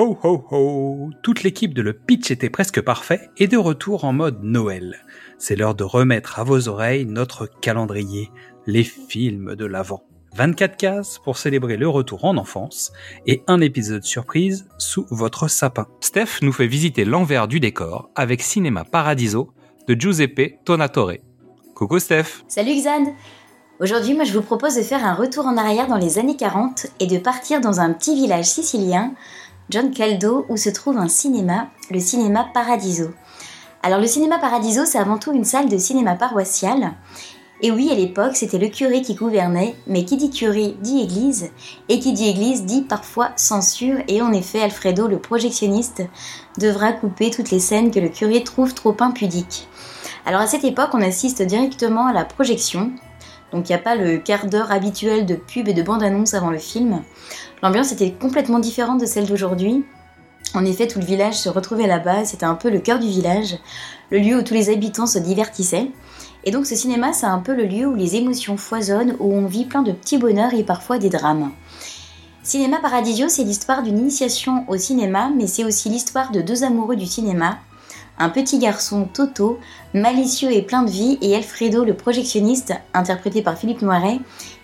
Ho ho ho Toute l'équipe de Le Pitch était presque parfait et de retour en mode Noël. C'est l'heure de remettre à vos oreilles notre calendrier, les films de l'Avent. 24 cases pour célébrer le retour en enfance et un épisode surprise sous votre sapin. Steph nous fait visiter l'envers du décor avec Cinéma Paradiso de Giuseppe Tonatore. Coucou Steph Salut Xan Aujourd'hui, moi je vous propose de faire un retour en arrière dans les années 40 et de partir dans un petit village sicilien, John Caldo, où se trouve un cinéma, le cinéma Paradiso. Alors le cinéma Paradiso, c'est avant tout une salle de cinéma paroissial et oui, à l'époque, c'était le curé qui gouvernait, mais qui dit curé dit église, et qui dit église dit parfois censure, et en effet, Alfredo, le projectionniste, devra couper toutes les scènes que le curé trouve trop impudiques. Alors à cette époque, on assiste directement à la projection, donc il n'y a pas le quart d'heure habituel de pub et de bande-annonce avant le film. L'ambiance était complètement différente de celle d'aujourd'hui. En effet, tout le village se retrouvait là-bas, c'était un peu le cœur du village, le lieu où tous les habitants se divertissaient. Et donc ce cinéma, c'est un peu le lieu où les émotions foisonnent, où on vit plein de petits bonheurs et parfois des drames. Cinéma Paradisio, c'est l'histoire d'une initiation au cinéma, mais c'est aussi l'histoire de deux amoureux du cinéma. Un petit garçon, Toto, malicieux et plein de vie, et Alfredo, le projectionniste, interprété par Philippe Noiret,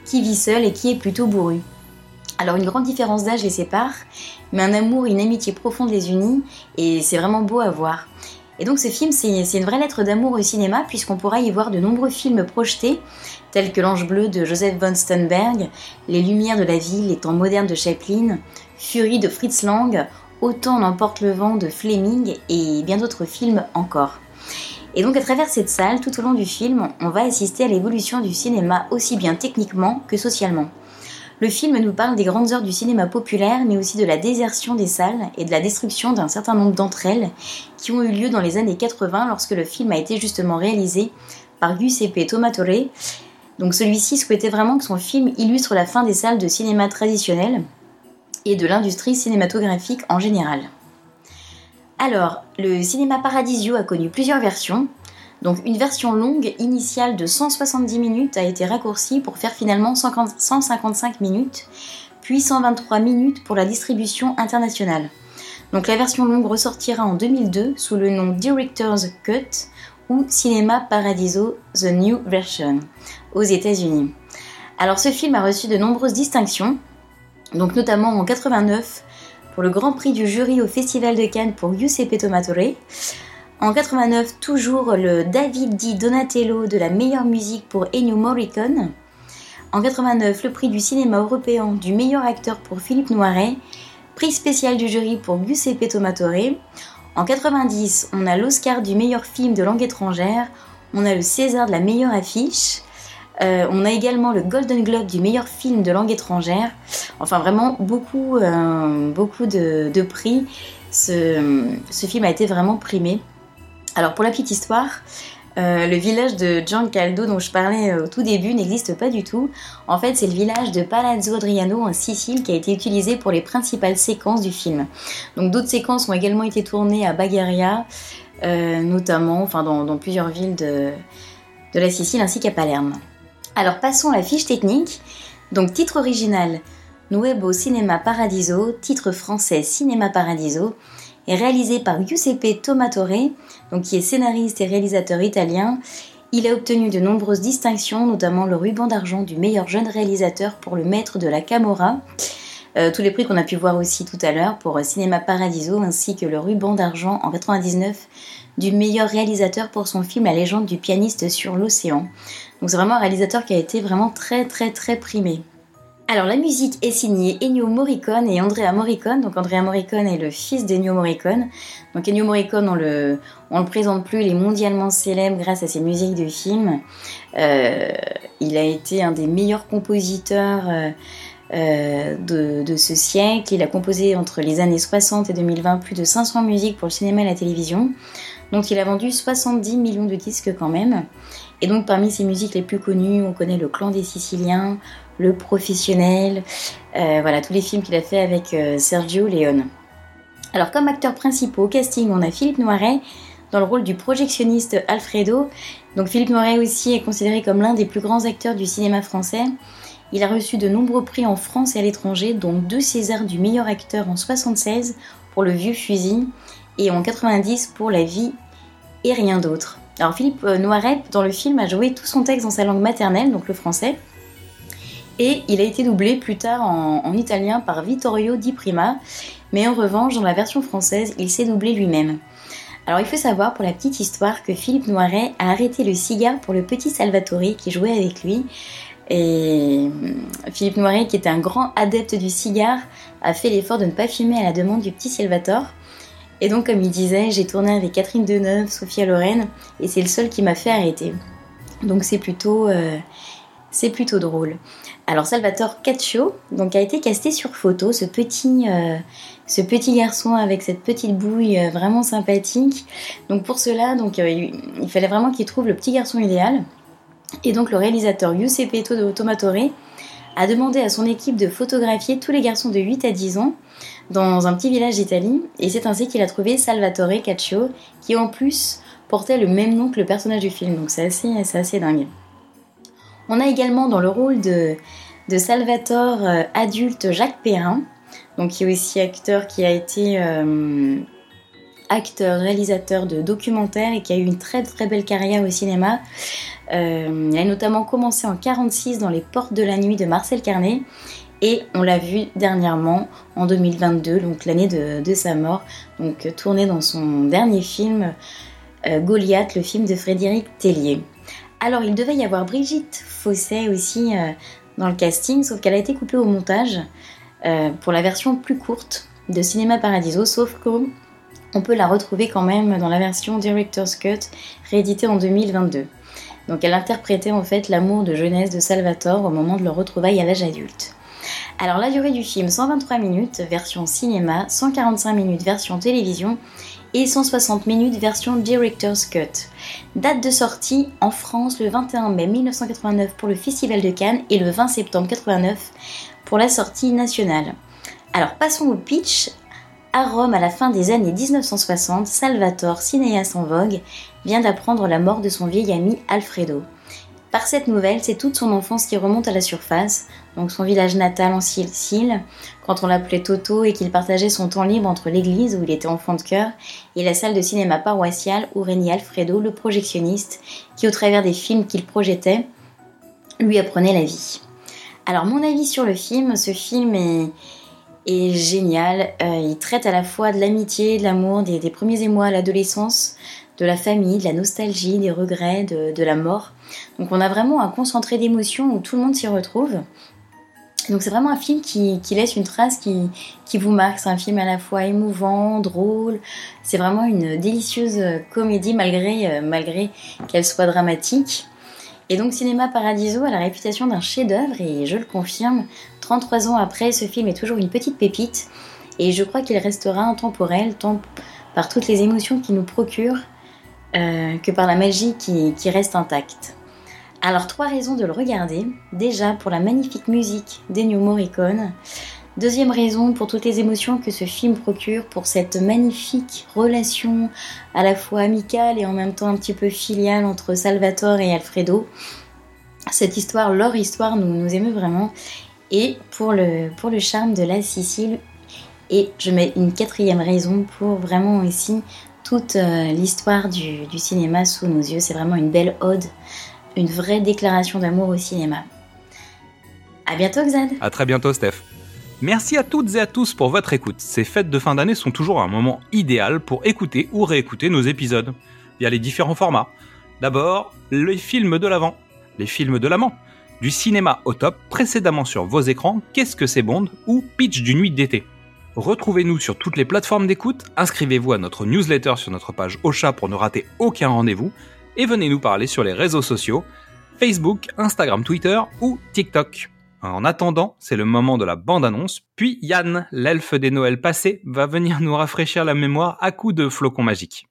qui vit seul et qui est plutôt bourru. Alors une grande différence d'âge les sépare, mais un amour une amitié profonde les unit, et c'est vraiment beau à voir. Et donc ce film, c'est une vraie lettre d'amour au cinéma, puisqu'on pourra y voir de nombreux films projetés, tels que L'Ange bleu de Joseph von Sternberg, Les Lumières de la ville, Les temps modernes de Chaplin, Fury de Fritz Lang, Autant n'emporte le vent de Fleming et bien d'autres films encore. Et donc à travers cette salle, tout au long du film, on va assister à l'évolution du cinéma aussi bien techniquement que socialement. Le film nous parle des grandes heures du cinéma populaire, mais aussi de la désertion des salles et de la destruction d'un certain nombre d'entre elles qui ont eu lieu dans les années 80 lorsque le film a été justement réalisé par Giuseppe Tomatore. Donc celui-ci souhaitait vraiment que son film illustre la fin des salles de cinéma traditionnelles et de l'industrie cinématographique en général. Alors, le cinéma Paradisio a connu plusieurs versions, donc une version longue initiale de 170 minutes a été raccourcie pour faire finalement 155 minutes, puis 123 minutes pour la distribution internationale. Donc la version longue ressortira en 2002 sous le nom Director's Cut ou Cinéma Paradiso The New Version aux États-Unis. Alors ce film a reçu de nombreuses distinctions, donc notamment en 89 pour le Grand Prix du jury au Festival de Cannes pour Giuseppe Tomatore, en 89, toujours le David Di Donatello de la meilleure musique pour Ennio Morricone. En 89, le prix du cinéma européen du meilleur acteur pour Philippe Noiret. Prix spécial du jury pour Giuseppe Tomatore. En 90, on a l'Oscar du meilleur film de langue étrangère. On a le César de la meilleure affiche. Euh, on a également le Golden Globe du meilleur film de langue étrangère. Enfin, vraiment beaucoup, euh, beaucoup de, prix. ce, film a été vraiment primé. Alors pour la petite histoire, euh, le village de Giancaldo dont je parlais au tout début n'existe pas du tout. En fait, c'est le village de Palazzo Adriano en Sicile qui a été utilisé pour les principales séquences du film. Donc d'autres séquences ont également été tournées à Bagaria, euh, notamment enfin, dans, plusieurs villes de la Sicile ainsi qu'à Palerme. Alors passons à la fiche technique. Donc titre original Nuevo Cinema Paradiso, titre français Cinéma Paradiso est réalisé par Giuseppe Tomatore, donc qui est scénariste et réalisateur italien. Il a obtenu de nombreuses distinctions, notamment le ruban d'argent du meilleur jeune réalisateur pour le maître de la Camorra. Euh, tous les prix qu'on a pu voir aussi tout à l'heure pour Cinéma Paradiso, ainsi que le ruban d'argent en 99 du meilleur réalisateur pour son film La légende du pianiste sur l'océan. Donc c'est vraiment un réalisateur qui a été vraiment très très très primé. Alors la musique est signée Ennio Morricone et Andrea Morricone. Donc Andrea Morricone est le fils d'Ennio Morricone. Donc Ennio Morricone, on le, le présente plus, il est mondialement célèbre grâce à ses musiques de films. Euh, il a été un des meilleurs compositeurs euh, euh, de, ce siècle. Il a composé entre les années 60 et 2020 plus de 500 musiques pour le cinéma et la télévision. Donc il a vendu 70 millions de disques quand même. Et donc parmi ses musiques les plus connues, on connaît Le Clan des Siciliens, Le Professionnel, euh, voilà tous les films qu'il a fait avec euh, Sergio Leone. Alors comme acteurs principaux au casting, on a Philippe Noiret dans le rôle du projectionniste Alfredo. Donc Philippe Noiret aussi est considéré comme l'un des plus grands acteurs du cinéma français. Il a reçu de nombreux prix en France et à l'étranger, dont deux Césars du meilleur acteur en 76 pour Le Vieux Fusil et en 90 pour La Vie et rien d'autre. Alors Philippe Noiret dans le film a joué tout son texte dans sa langue maternelle, donc le français, et il a été doublé plus tard en, italien par Vittorio Di Prima, mais en revanche dans la version française il s'est doublé lui-même. Alors il faut savoir pour la petite histoire que Philippe Noiret a arrêté le cigare pour le petit Salvatore qui jouait avec lui. Et hum, Philippe Noiret, qui était un grand adepte du cigare, a fait l'effort de ne pas fumer à la demande du petit Salvatore. Et donc, comme il disait, j'ai tourné avec Catherine Deneuve, Sophia Loren, et c'est le seul qui m'a fait arrêter. Donc c'est plutôt, euh, plutôt drôle. Alors Salvatore Caccio donc, a été casté sur photo, ce petit, euh, ce petit garçon avec cette petite bouille euh, vraiment sympathique. Donc pour cela, donc, il fallait vraiment qu'il trouve le petit garçon idéal. Et donc le réalisateur Giuseppe Tomatore a demandé à son équipe de photographier tous les garçons de 8 à 10 ans dans un petit village d'Italie, et c'est ainsi qu'il a trouvé Salvatore Caccio, qui en plus portait le même nom que le personnage du film, donc c'est assez, assez dingue. On a également dans le rôle de, de Salvatore euh, adulte Jacques Perrin, donc qui est aussi acteur qui a été euh, acteur, réalisateur de documentaires et qui a eu une très très belle carrière au cinéma. Euh, a notamment commencé en 46 dans Les Portes de la Nuit de Marcel Carnet et on l'a vu dernièrement en 2022, donc l'année de, sa mort, donc tourné dans son dernier film euh, Goliath, le film de Frédéric Tellier. Alors il devait y avoir Brigitte Fosset aussi euh, dans le casting, sauf qu'elle a été coupée au montage pour la version plus courte de Cinéma Paradiso, sauf qu'on on peut la retrouver quand même dans la version Director's Cut rééditée en 2022. Donc elle interprétait en fait l'amour de jeunesse de Salvatore au moment de leur retrouvaille à l'âge adulte. Alors la durée du film 123 minutes version cinéma, 145 minutes version télévision et 160 minutes version Director's Cut. Date de sortie en France le 21 mai 1989 pour le Festival de Cannes et le 20 septembre 89 pour la sortie nationale. Alors passons au pitch. À Rome, à la fin des années 1960, Salvatore, cinéaste en vogue, vient d'apprendre la mort de son vieil ami Alfredo. Par cette nouvelle, c'est toute son enfance qui remonte à la surface, donc son village natal en Sicile, quand on l'appelait Toto et qu'il partageait son temps libre entre l'église où il était enfant de cœur et la salle de cinéma paroissiale où régnait Alfredo, le projectionniste, qui au travers des films qu'il projetait, lui apprenait la vie. Alors mon avis sur le film, ce film est, est génial. Euh, il traite à la fois de l'amitié, de l'amour, des, premiers émois à l'adolescence, de la famille, de la nostalgie, des regrets, de, la mort. Donc on a vraiment un concentré d'émotions où tout le monde s'y retrouve. Donc c'est vraiment un film qui, laisse une trace qui, qui vous marque. C'est un film à la fois émouvant, drôle. C'est vraiment une délicieuse comédie malgré, euh, malgré qu'elle soit dramatique. Et donc Cinéma Paradiso a la réputation d'un chef-d'œuvre et je le confirme, 33 ans après, ce film est toujours une petite pépite et je crois qu'il restera intemporel tant par toutes les émotions qu'il nous procure euh, que par la magie qui, reste intacte. Alors trois raisons de le regarder. Déjà pour la magnifique musique d'Ennio Morricone, Deuxième raison, pour toutes les émotions que ce film procure, pour cette magnifique relation à la fois amicale et en même temps un petit peu filiale entre Salvatore et Alfredo. Cette histoire, leur histoire, nous, nous émeut vraiment. Et pour le, pour le charme de la Sicile. Et je mets une quatrième raison pour vraiment aussi toute euh, l'histoire du, du cinéma sous nos yeux. C'est vraiment une belle ode, une vraie déclaration d'amour au cinéma. À bientôt, Xad. À très bientôt, Steph. Merci à toutes et à tous pour votre écoute. Ces fêtes de fin d'année sont toujours un moment idéal pour écouter ou réécouter nos épisodes, via les différents formats. D'abord, les films de l'avant, les films de l'amant, du cinéma au top précédemment sur vos écrans, Qu'est-ce que c'est Bond ou Pitch d'une nuit d'été. Retrouvez-nous sur toutes les plateformes d'écoute, inscrivez-vous à notre newsletter sur notre page Ocha pour ne rater aucun rendez-vous, et venez nous parler sur les réseaux sociaux, Facebook, Instagram, Twitter ou TikTok. En attendant, c'est le moment de la bande-annonce, puis Yann, l'elfe des Noëls passés, va venir nous rafraîchir la mémoire à coups de flocons magiques.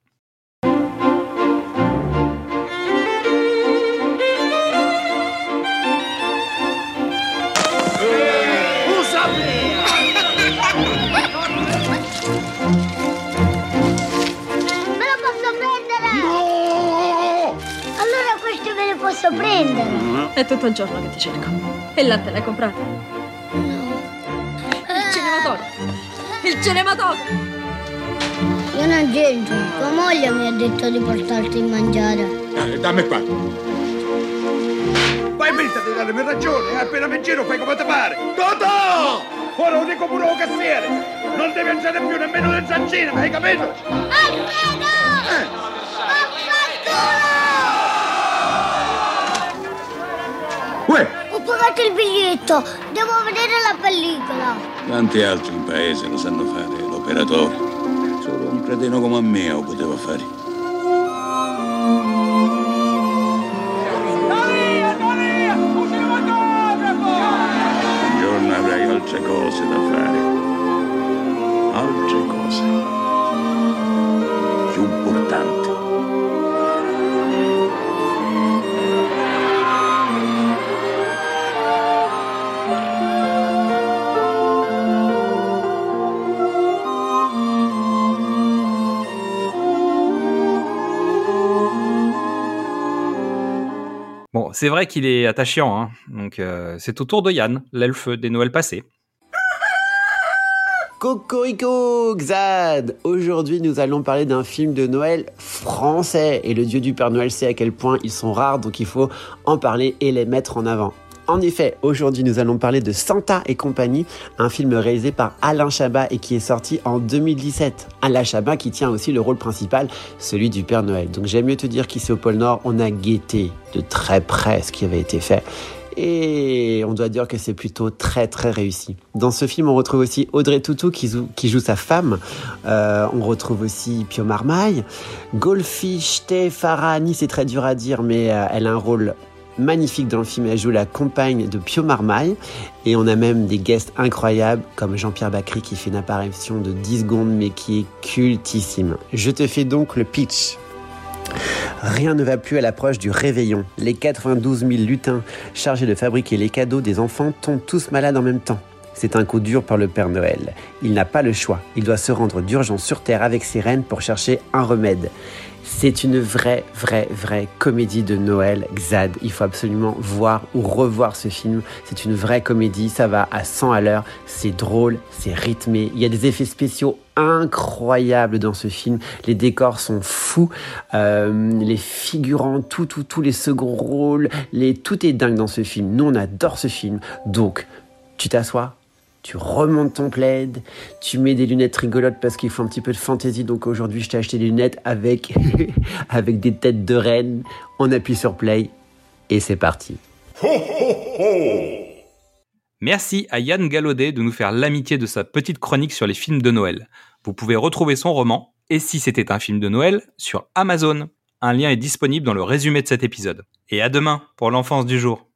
Prendere. È tutto il giorno che ti cerco. E il latte l'hai comprato? No. Il cinematografo! Il cinematografo! Io non c'entro. Tua moglie mi ha detto di portarti a mangiare. Eh, dammi qua. Vai Mirta di darmi ragione, appena mi giro fai come ti pare. Totò! Ora lo dico pure al cassiere. Non devi mangiare più nemmeno le zancine, hai capito? Alfredo! Eh. Uè, Ho pagato il biglietto. Devo vedere la pellicola. Tanti altri in paese lo sanno fare, l'operatore. Solo un cretino come me lo poteva fare. C'est vrai qu'il est attachant, hein. donc euh, c'est au tour de Yann, l'elfe des Noëls passés. Cocorico, Xad Aujourd'hui, nous allons parler d'un film de Noël français. Et le dieu du Père Noël sait à quel point ils sont rares, donc il faut en parler et les mettre en avant. En effet, aujourd'hui, nous allons parler de Santa et compagnie, un film réalisé par Alain Chabat et qui est sorti en 2017. Alain Chabat qui tient aussi le rôle principal, celui du Père Noël. Donc j'aime mieux te dire qu'ici au pôle Nord, on a guetté de très près ce qui avait été fait. Et on doit dire que c'est plutôt très très réussi. Dans ce film, on retrouve aussi Audrey Tautou qui joue, sa femme. Euh, on retrouve aussi Pio Marmaille. Goldfish, Té, Farani, c'est très dur à dire, mais euh, elle a un rôle magnifique dans le film. Elle joue la compagne de Pio Marmaille. Et on a même des guests incroyables comme Jean-Pierre Bacry qui fait une apparition de 10 secondes mais qui est cultissime. Je te fais donc le pitch. Rien ne va plus à l'approche du réveillon. Les 92 000 lutins chargés de fabriquer les cadeaux des enfants tombent tous malades en même temps. C'est un coup dur par le Père Noël. Il n'a pas le choix. Il doit se rendre d'urgence sur Terre avec ses reines pour chercher un remède. C'est une vraie, vraie, vraie comédie de Noël, Xad. Il faut absolument voir ou revoir ce film. C'est une vraie comédie, ça va à 100 à l'heure. C'est drôle, c'est rythmé. Il y a des effets spéciaux incroyables dans ce film. Les décors sont fous. Euh, les figurants, tout, tout, tous les seconds rôles, les... tout est dingue dans ce film. Nous, on adore ce film. Donc, tu t'assois, tu remontes ton plaid, tu mets des lunettes rigolotes parce qu'il faut un petit peu de fantaisie. Donc aujourd'hui, je t'ai acheté des lunettes avec, avec des têtes de reine. On appuie sur play et c'est parti. Merci à Yann Gallaudet de nous faire l'amitié de sa petite chronique sur les films de Noël. Vous pouvez retrouver son roman, Et si c'était un film de Noël, sur Amazon. Un lien est disponible dans le résumé de cet épisode. Et à demain pour l'enfance du jour.